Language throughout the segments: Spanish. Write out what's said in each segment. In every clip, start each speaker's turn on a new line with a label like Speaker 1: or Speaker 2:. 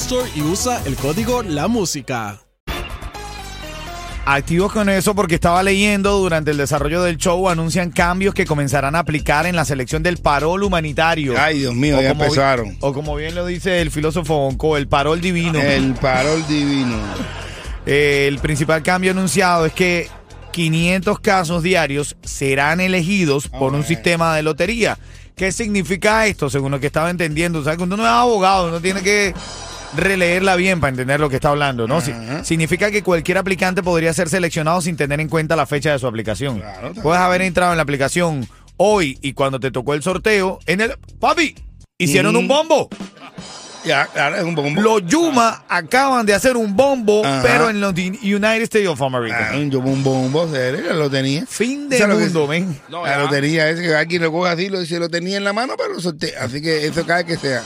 Speaker 1: Store y usa el código La Música.
Speaker 2: Activos con eso porque estaba leyendo durante el desarrollo del show anuncian cambios que comenzarán a aplicar en la selección del parol humanitario.
Speaker 3: Ay, Dios mío,
Speaker 2: O
Speaker 3: ya empezaron.
Speaker 2: O como bien lo dice el filósofo Bonco, el parol divino.
Speaker 3: El parol divino.
Speaker 2: Eh, el principal cambio anunciado es que 500 casos diarios serán elegidos por un sistema de lotería. ¿Qué significa esto? Según lo que estaba entendiendo. ¿Sabes? Cuando uno es abogado, uno tiene que releerla bien para entender lo que está hablando, ¿no? Si- significa que cualquier aplicante podría ser seleccionado sin tener en cuenta la fecha de su aplicación.
Speaker 3: Claro,
Speaker 2: Puedes haber entrado en la aplicación hoy y cuando te tocó el sorteo, en el... ¡Papi! Hicieron
Speaker 3: Mm.
Speaker 2: un bombo.
Speaker 3: Ya, claro, es un poco.
Speaker 2: Los Yuma acaban de hacer un bombo,
Speaker 3: Ajá.
Speaker 2: pero en los United States of America.
Speaker 3: Ah, un yo un bombo, serio, lo tenía.
Speaker 2: Fin de
Speaker 3: ¿Sabes lo que
Speaker 2: mundo,
Speaker 3: es?
Speaker 2: men.
Speaker 3: la lotería es que alguien lo coge así, lo dice, lo tenía en la mano, pero lo solté. Así que eso cada que sea.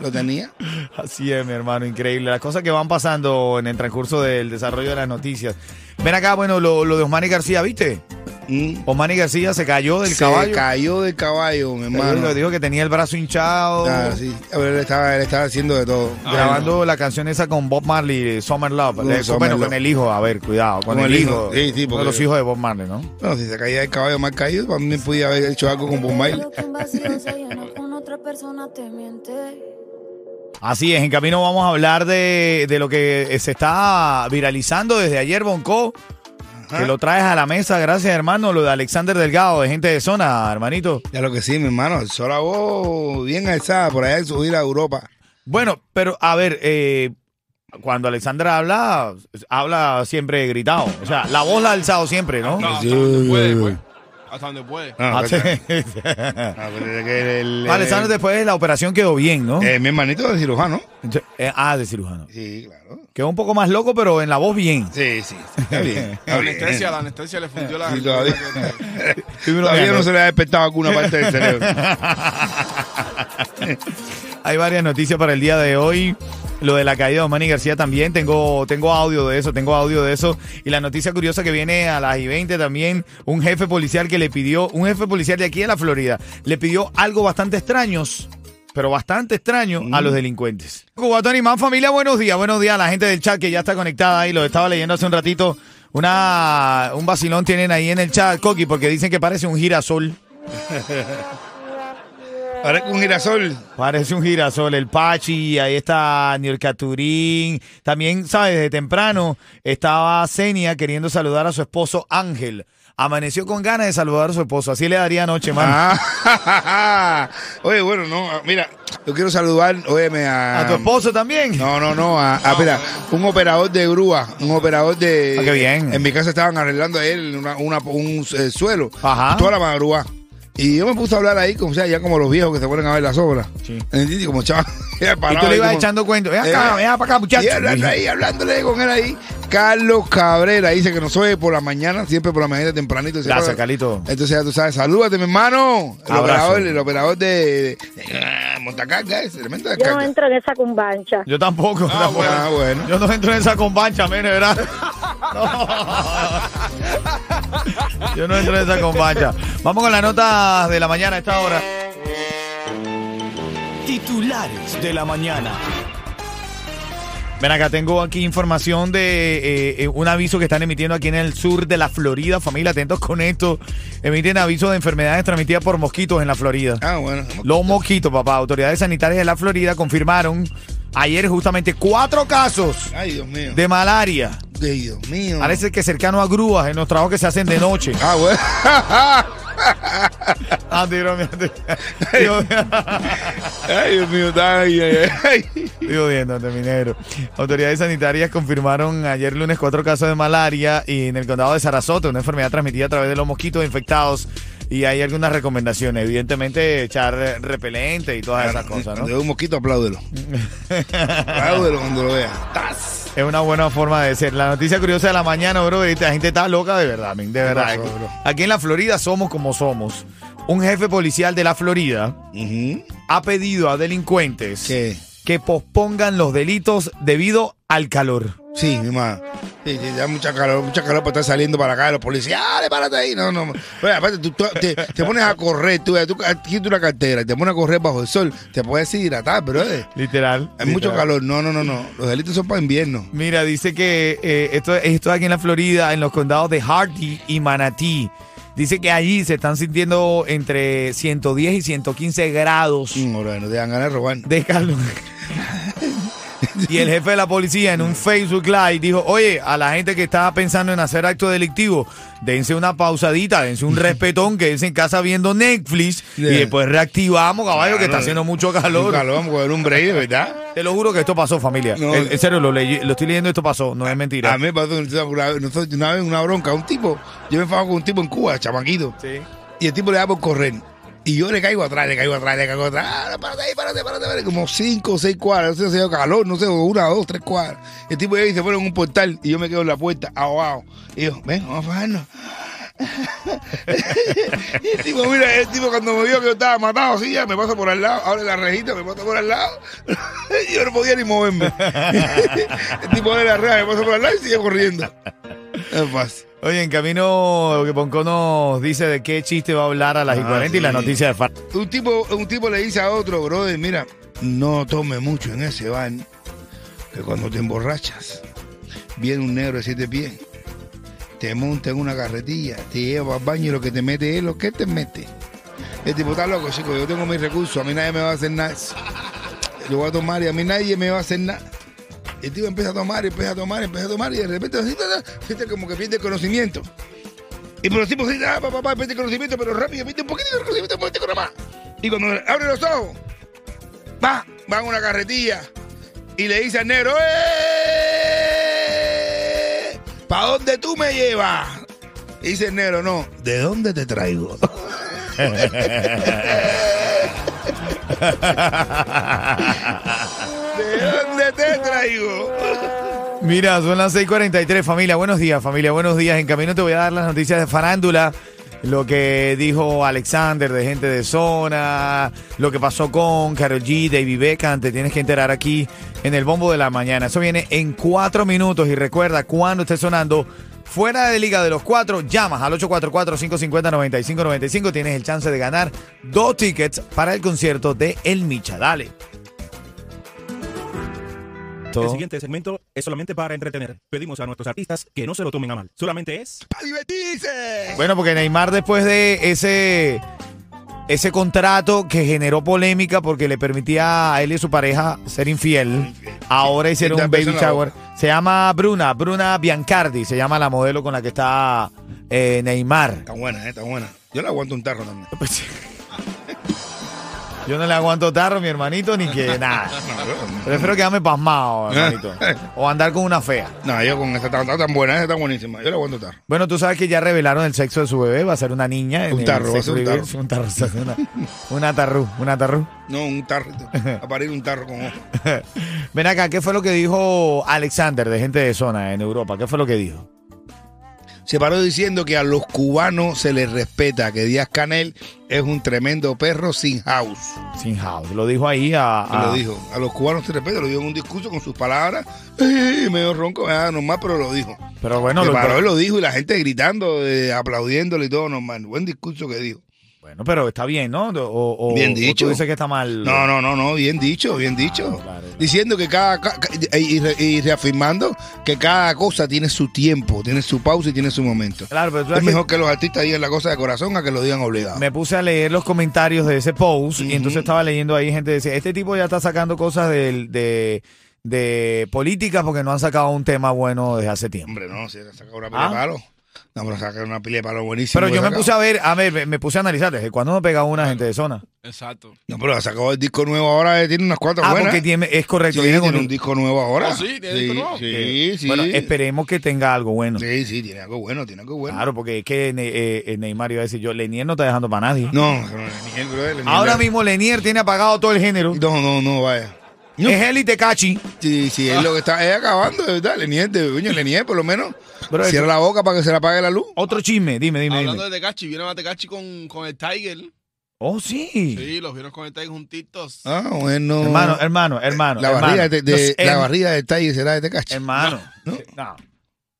Speaker 3: Lo tenía.
Speaker 2: Así es, mi hermano, increíble. Las cosas que van pasando en el transcurso del desarrollo de las noticias. Ven acá, bueno, lo, lo de Osmani García, ¿viste?
Speaker 3: Mm.
Speaker 2: Osmani García se cayó del
Speaker 3: Se
Speaker 2: caballo.
Speaker 3: cayó del caballo, mi hermano.
Speaker 2: Dijo que tenía el brazo hinchado.
Speaker 3: Ah, sí. A ver, él estaba, él estaba haciendo de todo.
Speaker 2: Grabando la canción esa con Bob Marley, Summer Love.
Speaker 3: Con Summer
Speaker 2: bueno,
Speaker 3: Love.
Speaker 2: con el hijo, a ver, cuidado. Con,
Speaker 3: Con
Speaker 2: el,
Speaker 3: el
Speaker 2: hijo.
Speaker 3: hijo. Sí, sí, porque-
Speaker 2: los hijos de Bob Marley, ¿no?
Speaker 3: Bueno, si se caía del caballo más caído, para mí podía haber hecho algo con Bob Marley.
Speaker 4: Otra persona te miente.
Speaker 2: Así es, en camino vamos a hablar de, de lo que se está viralizando desde ayer, Bonco. Que lo traes a la mesa, gracias hermano, lo de Alexander Delgado, de gente de zona, hermanito.
Speaker 3: Ya lo que sí, mi hermano, el sol a voz bien alzada por allá en subir a Europa.
Speaker 2: Bueno, pero a ver, eh, cuando Alexander habla, habla siempre gritado. O sea, la voz la ha alzado siempre, ¿no?
Speaker 5: No,
Speaker 3: Sí,
Speaker 5: hasta donde puede,
Speaker 3: sí,
Speaker 5: pues. Hasta donde puede.
Speaker 3: Ah,
Speaker 2: Ah.
Speaker 3: Ah, pero es que el-
Speaker 2: después de la operación quedó bien, ¿no?
Speaker 3: eh, mi hermanito de cirujano.
Speaker 2: Eh, ah, de cirujano.
Speaker 3: Sí, claro.
Speaker 2: Quedó un poco más loco, pero en la voz bien.
Speaker 3: Sí, sí, está bien.
Speaker 5: La
Speaker 3: Está bien.
Speaker 5: anestesia, la anestesia le fundió la
Speaker 3: Sí, todavía. Todavía no se le ha despertado alguna parte del cerebro.
Speaker 2: Hay varias noticias para el día de hoy. Lo de la caída de Osmani García también. Tengo, tengo audio de eso, tengo audio de eso. Y la noticia curiosa que viene a las y 20 también. Un jefe policial que le pidió, un jefe policial de aquí de la Florida, le pidió algo bastante extraños. Pero bastante extraño a los delincuentes. Cubatón y más familia, buenos días, buenos días a la gente del chat que ya está conectada ahí, lo estaba leyendo hace un ratito. Una, un vacilón tienen ahí en el chat, Coqui, porque dicen que parece un girasol.
Speaker 3: Parece un girasol.
Speaker 2: Parece un girasol, el Pachi, ahí está Niurka Turín. También, ¿sabes? Desde temprano estaba Senia queriendo saludar a su esposo Ángel. Amaneció con ganas de saludar a su esposo. Así le daría anoche, mano.
Speaker 3: Ah, oye, bueno, no, mira, yo quiero saludar, óyeme, a...
Speaker 2: ¿A tu esposo también?
Speaker 3: No, no, no, a, a- mira, un operador de grúa, un operador de...
Speaker 2: Ah, qué bien.
Speaker 3: En mi casa estaban arreglando a él una, una- un eh, suelo,
Speaker 2: Ajá.
Speaker 3: toda la madrugada. Y yo me puse a hablar ahí, como o sea, ya como los viejos que se ponen a ver las obras.
Speaker 2: Sí.
Speaker 3: ¿Entiendes? Como chaval.
Speaker 2: Y tú le ibas echando cuento. Ven acá,
Speaker 3: Eh,
Speaker 2: ven para acá, muchacho.
Speaker 3: Y hablando ahí, hablándole con él ahí. Carlos Cabrera dice que nos oye por la mañana, siempre por la mañana tempranito.
Speaker 2: Gracias,
Speaker 3: acuerda.
Speaker 2: Carlito.
Speaker 3: Entonces ya tú sabes, salúdate, mi hermano. El
Speaker 2: Abrazo.
Speaker 3: operador, el operador de, de, de Montacarga, ese elemento de
Speaker 6: Yo no entro en esa cumbancha.
Speaker 2: Yo tampoco.
Speaker 3: Ah,
Speaker 2: tampoco.
Speaker 3: bueno, ah, bueno.
Speaker 2: Yo no entro en esa combancha, men, ¿verdad? Yo no entro en esa combacha. Vamos con la nota de la mañana a esta hora.
Speaker 7: Titulares de la mañana.
Speaker 2: Ven acá, tengo aquí información de eh, eh, un aviso que están emitiendo aquí en el sur de la Florida. Familia, atentos con esto. Emiten aviso de enfermedades transmitidas por mosquitos en la Florida.
Speaker 3: Ah, bueno.
Speaker 2: Los mosquitos, papá. Autoridades sanitarias de la Florida confirmaron ayer justamente cuatro casos
Speaker 3: Ay, Dios mío.
Speaker 2: de malaria.
Speaker 3: Ay, Dios mío.
Speaker 2: Parece que cercano a grúas en los trabajos que se hacen de noche.
Speaker 3: Ah, bueno.
Speaker 2: Ah, tiro, mira,
Speaker 3: Ay, Dios mío. Ay, ay, ay.
Speaker 2: digo, minero. Autoridades sanitarias confirmaron ayer lunes cuatro casos de malaria y en el condado de Sarasota, una enfermedad transmitida a través de los mosquitos infectados. Y hay algunas recomendaciones, evidentemente echar repelente y todas esas cosas, ¿no?
Speaker 3: vea un mosquito, apláudelo. apláudelo cuando lo vea. ¡Tas!
Speaker 2: Es una buena forma de ser. La noticia curiosa de la mañana, bro, la gente está loca de verdad, men, de verdad.
Speaker 3: pasó?
Speaker 2: Aquí en la Florida somos como somos. Un jefe policial de la Florida ha pedido a delincuentes
Speaker 3: ¿Qué?
Speaker 2: que pospongan los delitos debido al calor.
Speaker 3: Sí, mi mamá. Sí, sí, da mucha calor, mucha calor para estar saliendo para acá. Los policías, ¡ah, párate ahí! No, no. Oye, aparte, tú, tú te, te pones a correr, tú, tú quieres una cartera y te pones a correr bajo el sol, te puedes deshidratar, pero
Speaker 2: Literal.
Speaker 3: hay mucho
Speaker 2: literal.
Speaker 3: calor. No, no, no, no. Los delitos son para invierno.
Speaker 2: Mira, dice que eh, esto, esto aquí en la Florida, en los condados de Hardy y Manatee. Dice que allí se están sintiendo entre 110 y 115 grados
Speaker 3: Mm, bro, no te dan ganas de robar.
Speaker 2: de calor. Y el jefe de la policía en un Facebook Live dijo, oye, a la gente que está pensando en hacer acto delictivo, dense una pausadita, dense un respetón, quédense en casa viendo Netflix y después reactivamos, caballo, que está haciendo mucho
Speaker 3: Un
Speaker 2: calor.
Speaker 3: calor, vamos a coger un break, ¿verdad?
Speaker 2: Te lo juro que esto pasó, familia.
Speaker 3: No.
Speaker 2: en, en serio, lo, leí- lo estoy leyendo, esto pasó, no es mentira.
Speaker 3: A mí me pasó una, vez una bronca, un tipo, yo me enfado con un tipo en Cuba, chamaquito,
Speaker 2: Sí.
Speaker 3: y el tipo le da por correr. Y yo le caigo atrás, le caigo atrás, le caigo atrás. Ah, párate ahí, párate, párate, párate. Como cinco o seis cuadras. No sé si hace calor, no sé, una, dos, tres cuadras. El tipo llega y se pone en un portal y yo me quedo en la puerta, ahogado. Y yo, ven, vamos a bajarnos. el tipo, mira, el tipo cuando me vio que yo estaba matado, así ya me pasa por al lado, abre la rejita, me pasa por al lado. y yo no podía ni moverme. el tipo abre la reja, me pasa por al lado y sigue corriendo. Es fácil.
Speaker 2: Oye, en camino que Ponco nos dice de qué chiste va a hablar a las y
Speaker 3: Ah,
Speaker 2: 40 y la noticia de Far.
Speaker 3: Un tipo, un tipo le dice a otro, brother, mira, no tome mucho en ese bar, que cuando te emborrachas, viene un negro de siete pies, te monta en una carretilla, te lleva al baño y lo que te mete es lo que te mete. El tipo está loco, chico, yo tengo mis recursos, a mí nadie me va a hacer nada. Yo voy a tomar y a mí nadie me va a hacer nada. El tipo empieza a tomar, empieza a tomar, empieza a tomar y de repente siente como que pierde conocimiento. Y por los tipos dicen, ah, papá, papá, pierde conocimiento, pero rápido, pierde un poquito de conocimiento, un poquito nada más. Y cuando abre los ojos, va, va en una carretilla y le dice al negro, ¡eh! ¿Para dónde tú me llevas? Y dice el negro, no, ¿de dónde te traigo? ¿De dónde te traigo?
Speaker 2: Mira, son las 6:43, familia. Buenos días, familia. Buenos días. En camino te voy a dar las noticias de farándula. Lo que dijo Alexander de gente de zona, lo que pasó con Karol G, David Beckham, te tienes que enterar aquí en el bombo de la mañana. Eso viene en cuatro minutos y recuerda, cuando esté sonando fuera de Liga de los Cuatro, llamas al 844-550-9595, tienes el chance de ganar dos tickets para el concierto de El Micha. Dale.
Speaker 6: El siguiente segmento es solamente para entretener. Pedimos a nuestros artistas que no se lo tomen a mal. Solamente es
Speaker 3: ¡Para divertirse!
Speaker 2: Bueno, porque Neymar después de ese ese contrato que generó polémica porque le permitía a él y a su pareja ser infiel, ahora hicieron un baby shower. Se llama Bruna, Bruna Biancardi, se llama la modelo con la que está eh, Neymar.
Speaker 3: Está buena, eh, está buena. Yo le aguanto un tarro también.
Speaker 2: Yo no le aguanto tarro, mi hermanito, ni que nada. Prefiero quedarme pasmado, hermanito. O andar con una fea.
Speaker 3: No, yo con esa tan, tan tan buena, esa está buenísima. Yo le aguanto tarro.
Speaker 2: Bueno, tú sabes que ya revelaron el sexo de su bebé, va a ser una niña. en
Speaker 3: Un tarro, va a ser un tarro.
Speaker 2: Un tarro, una, una tarru, una tarru.
Speaker 3: No, un tarro. A parir un tarro con ojo.
Speaker 2: Ven acá, ¿qué fue lo que dijo Alexander de gente de zona en Europa? ¿Qué fue lo que dijo?
Speaker 3: Se paró diciendo que a los cubanos se les respeta, que Díaz Canel es un tremendo perro sin house.
Speaker 2: Sin house. Lo dijo ahí a.
Speaker 3: Lo dijo. A los cubanos se respeta, lo dijo en un discurso con sus palabras. eh, medio ronco, ah, normal, pero lo dijo.
Speaker 2: Pero bueno,
Speaker 3: se
Speaker 2: lo-
Speaker 3: paró y lo dijo y la gente gritando, eh, aplaudiéndole y todo normal. Buen discurso que dijo.
Speaker 2: Bueno, pero está bien, ¿no? O, o-
Speaker 3: Bien
Speaker 2: o
Speaker 3: dicho.
Speaker 2: tú dices que está mal.
Speaker 3: No, no, no, no, bien dicho, bien dicho.
Speaker 2: Ah, claro, claro.
Speaker 3: Diciendo que cada, ca- ca- y, re- y reafirmando que cada cosa tiene su tiempo, tiene su pausa y tiene su momento.
Speaker 2: Claro, pero tú
Speaker 3: Es
Speaker 2: que
Speaker 3: mejor que los artistas digan la cosa de corazón a que lo digan obligado.
Speaker 2: me puse a leer los comentarios de ese post y entonces estaba leyendo ahí gente decía, este tipo ya está sacando cosas del- de, de política porque no han sacado un tema bueno desde hace tiempo.
Speaker 3: Hombre, no, si le saca una
Speaker 2: Ah.
Speaker 3: de palo. No, pero saca una pila de palo buenísimo.
Speaker 2: Pero yo me puse a ver, a ver, me- puse a analizar, desde cuándo no pega una gente de zona.
Speaker 5: Exacto.
Speaker 3: No, pero ha sacado el disco nuevo ahora, eh, tiene unas cuantas
Speaker 2: Ah,
Speaker 3: buenas.
Speaker 2: porque tiene, es correcto,
Speaker 3: Sí,
Speaker 2: viene
Speaker 3: tiene
Speaker 2: con
Speaker 3: un disco nuevo ahora.
Speaker 5: Oh, sí, tiene disco nuevo.
Speaker 3: Sí, sí.
Speaker 2: Bueno, esperemos que tenga algo bueno.
Speaker 3: Sí, sí, tiene algo bueno, tiene algo bueno.
Speaker 2: Claro, porque es que Ne- eh, eh, Neymar iba a decir yo, Lenier no está dejando para nadie.
Speaker 3: No, no, Lenier, bro, Lenier-
Speaker 2: Ahora mismo Lenier tiene apagado todo el género.
Speaker 3: No, no, no, vaya. No.
Speaker 2: Es él y Tecachi.
Speaker 3: Sí, sí, es lo que está es acabando, de verdad. Lenier, de coño, Lenier, por lo menos. Cierra la boca para que se le apague la luz.
Speaker 2: Otro chisme, dime, dime,
Speaker 5: Hablando
Speaker 2: dime.
Speaker 5: de Tecachi, vieron a Tecachi con, con el Tiger.
Speaker 2: Oh, sí.
Speaker 5: Sí, los vieron con el Tiger juntitos.
Speaker 3: Ah, bueno.
Speaker 2: Hermano, hermano, hermano.
Speaker 3: La
Speaker 2: hermano.
Speaker 3: barriga de, la
Speaker 2: em-
Speaker 3: barriga de Tiger será de Tecachi.
Speaker 2: Hermano.
Speaker 3: No.
Speaker 2: No.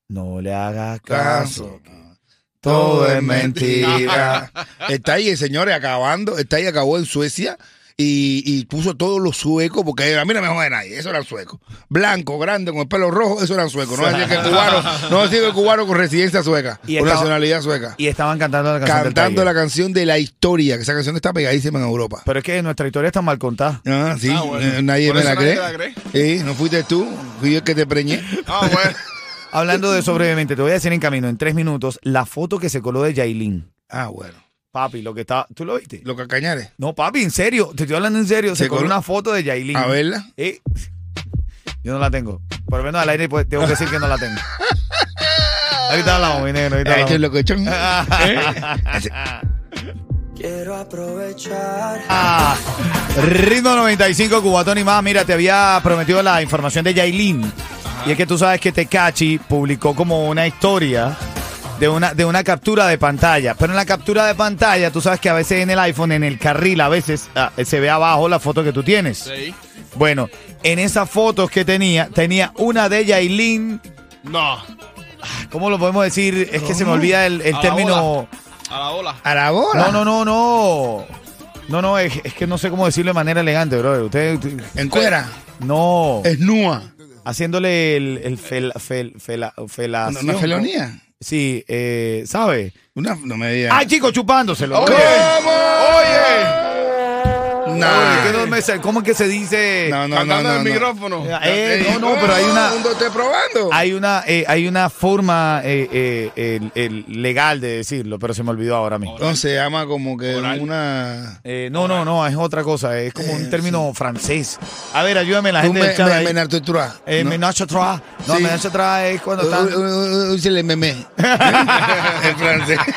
Speaker 2: No le hagas
Speaker 3: Caso.
Speaker 2: caso.
Speaker 3: Todo es mentira. El Tiger, señores, acabando. El Tiger acabó en Suecia y, y puso todos los suecos, porque a mí no me jode nadie, eso eran suecos. Blanco, grande, con el pelo rojo, eso eran suecos. No decir que el cubano, no decir que el cubano con residencia sueca,
Speaker 2: Y
Speaker 3: con
Speaker 2: estaba-
Speaker 3: nacionalidad sueca.
Speaker 2: Y estaban cantando la canción
Speaker 3: Cantando la canción de la historia, que esa canción está pegadísima en Europa.
Speaker 2: Pero es que nuestra historia está mal contada.
Speaker 3: Ah, sí,
Speaker 5: Ah, bueno.
Speaker 3: eh, nadie me la cree.
Speaker 5: la cree.
Speaker 3: Sí, no fuiste tú, fui yo el que te preñé.
Speaker 5: Ah, bueno.
Speaker 2: Hablando de eso brevemente, te voy a decir en camino, en tres minutos, la foto que se coló de Yailin.
Speaker 3: Ah, bueno.
Speaker 2: Papi, lo que está. ¿Tú lo viste?
Speaker 3: Los cacañares.
Speaker 2: No, papi, en serio. Te estoy hablando en serio. Se,
Speaker 3: Se
Speaker 2: coló una foto de Yailin.
Speaker 3: A verla.
Speaker 2: Eh, yo no la tengo. Por lo menos al aire pues, tengo que decir que no la tengo. Ahorita hablamos, mi negro. Ahorita
Speaker 3: Eh,
Speaker 2: hablamos.
Speaker 3: lo.
Speaker 8: Quiero aprovechar.
Speaker 2: Ah, Ritmo 95, Cubatón y más. Mira, te había prometido la información de Yailin. Y es que tú sabes que Tecachi publicó como una historia de una, de una captura de pantalla. Pero en la captura de pantalla, tú sabes que a veces en el iPhone, en el carril, a veces ah, se ve abajo la foto que tú tienes.
Speaker 5: Sí.
Speaker 2: Bueno, en esas fotos que tenía, tenía una de Yailin.
Speaker 5: No.
Speaker 2: ¿Cómo lo podemos decir? Es que se me olvida el, el
Speaker 5: A la
Speaker 2: término.
Speaker 5: A la ola.
Speaker 3: A la bola.
Speaker 2: No, no, no, no. No, no, es, es que no sé cómo decirlo de manera elegante, bro. Usted, usted-
Speaker 3: En cuera.
Speaker 2: no.
Speaker 3: Es nua.
Speaker 2: Haciéndole el, el fel, fel- fela- felación,
Speaker 3: Una
Speaker 2: ¿no?
Speaker 3: felonía.
Speaker 2: Sí, eh, ¿sabe?
Speaker 3: Una, no me digas.
Speaker 2: ¡Ay, chico, chupándoselo!
Speaker 3: ¿Cómo?
Speaker 2: ¡Oye!
Speaker 3: Nah.
Speaker 2: Oye, ¿qué no me ¿Cómo es que se dice?
Speaker 3: No, no, no,
Speaker 5: Cantando
Speaker 3: no,
Speaker 5: en el
Speaker 3: no.
Speaker 5: micrófono.
Speaker 2: Eh, no, no, pero hay una...
Speaker 3: Probando.
Speaker 2: Hay una, eh, hay una forma eh, eh, el- el legal de decirlo, pero se me olvidó ahora mismo.
Speaker 3: Entonces se llama como que
Speaker 5: Oral.
Speaker 3: una...
Speaker 2: Eh, no, no, no, es otra cosa, es como un término francés. A ver, ayúdame la gente
Speaker 3: me, me,
Speaker 2: ahí.
Speaker 3: menarte trois,
Speaker 2: Eh,
Speaker 3: ¿no?
Speaker 2: menage trois. No,
Speaker 3: Sí.
Speaker 2: menage trois es cuando
Speaker 3: uh, Se le meme. en francés.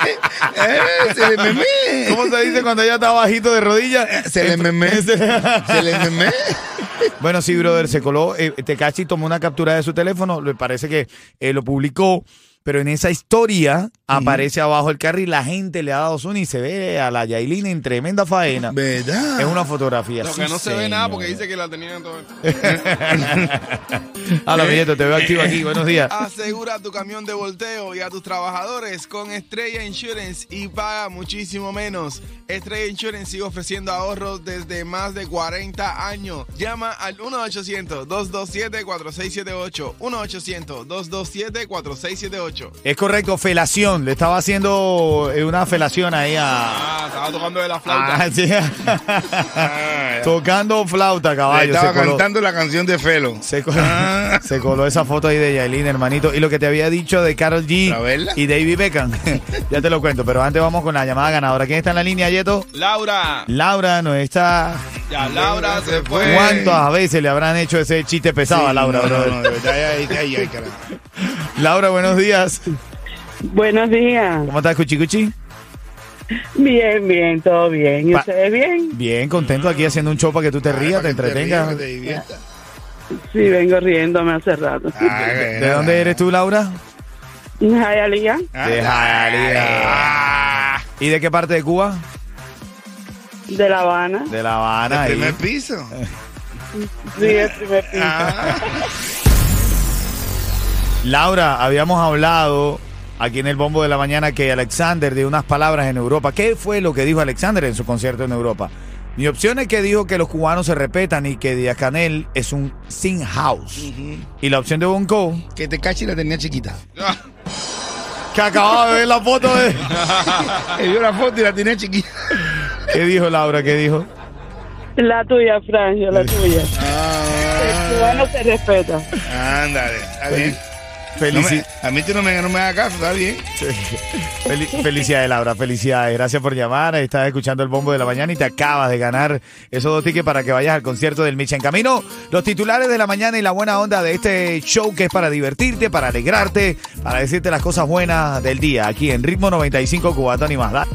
Speaker 3: Eh, se le meme.
Speaker 2: ¿Cómo se dice cuando ella está bajito de rodillas?
Speaker 3: Se le meme. Meme.
Speaker 2: Bueno, sí, brother, se coló. Eh, Tecachi tomó una captura de su teléfono, le parece que eh, lo publicó, pero en esa historia aparece abajo el carril, la gente le ha dado zoom y se ve a la Yailin en tremenda faena.
Speaker 3: ¿Verdad?
Speaker 2: Es una fotografía.
Speaker 5: Lo
Speaker 2: sí,
Speaker 5: que no se ve nada porque dice que la tenían todo.
Speaker 2: Hola, mi nieto, te veo activo aquí. Buenos días.
Speaker 5: Asegura tu camión de volteo y a tus trabajadores con Estrella Insurance y paga muchísimo menos. Estrella Insurance sigue ofreciendo ahorros desde más de 40 años. Llama al 1-800-227-4678. 1-800-227-4678.
Speaker 2: Es correcto, felación. Le estaba haciendo eh, una felación ahí a.
Speaker 5: Ah, estaba tocando de la flauta.
Speaker 2: Ah, sí. Tocando flauta,
Speaker 3: Le
Speaker 2: caballo.
Speaker 3: estaba
Speaker 2: se coló.
Speaker 3: cantando la canción de Felo.
Speaker 2: Se coló, se coló esa foto ahí de Yailin, hermanito. Y lo que te había dicho de Carol G y David Beckham, ya te lo cuento. Pero antes vamos con la llamada ganadora. ¿Quién está en la línea, Yeto?
Speaker 5: Laura.
Speaker 2: Laura no está.
Speaker 5: Ya Laura se fue.
Speaker 2: ¿Cuántas veces le habrán hecho ese chiste pesado a Laura,
Speaker 3: no,
Speaker 2: brother?
Speaker 3: no, no, ay, ay, carajo.
Speaker 2: Laura, buenos días.
Speaker 9: Buenos días.
Speaker 2: ¿Cómo estás, Cuchi Cuchi?
Speaker 9: Bien, bien, todo bien. ¿Y
Speaker 2: Pa-
Speaker 9: ustedes bien?
Speaker 2: Bien, contento aquí haciendo un show para que tú te rías, te entretengas.
Speaker 3: que te diviertas.
Speaker 9: Sí, vengo riéndome hace rato.
Speaker 3: Ah,
Speaker 2: ¿De dónde eres tú, Laura?
Speaker 9: Jayalía,
Speaker 2: De Hialeah. ¿Y de qué parte de Cuba?
Speaker 9: de La Habana.
Speaker 2: De La Habana.
Speaker 3: El
Speaker 2: ahí.
Speaker 3: primer piso.
Speaker 9: Sí, el primer piso.
Speaker 3: Ah,
Speaker 2: Laura, habíamos hablado aquí en el Bombo de la Mañana que Alexander dio unas palabras en Europa. ¿Qué fue lo que dijo Alexander en su concierto en Europa? Mi opción es que dijo que los cubanos se respetan y que Díaz Canel es un sin house. Y la opción de Bonco,
Speaker 3: que te cachi la tenía chiquita.
Speaker 2: que acababa de ver la foto de...
Speaker 3: Él vio la foto y la tenía chiquita.
Speaker 2: ¿Qué dijo Laura? ¿Qué dijo?
Speaker 9: La tuya, Frangio, la tuya.
Speaker 3: Ah,
Speaker 9: El cubano se respeta.
Speaker 3: ándale, está bien. No
Speaker 2: Felici-
Speaker 3: me- a mí tú no me, no me hagas caso, está bien.
Speaker 2: Fel- felicidades, Laura, felicidades. Gracias por llamar. Estás escuchando el bombo de la mañana y te acabas de ganar esos dos tickets para que vayas al concierto del Micha. En camino, los titulares de la mañana y la buena onda de este show que es para divertirte, para alegrarte, para decirte las cosas buenas del día aquí en Ritmo 95 Cubatón y más.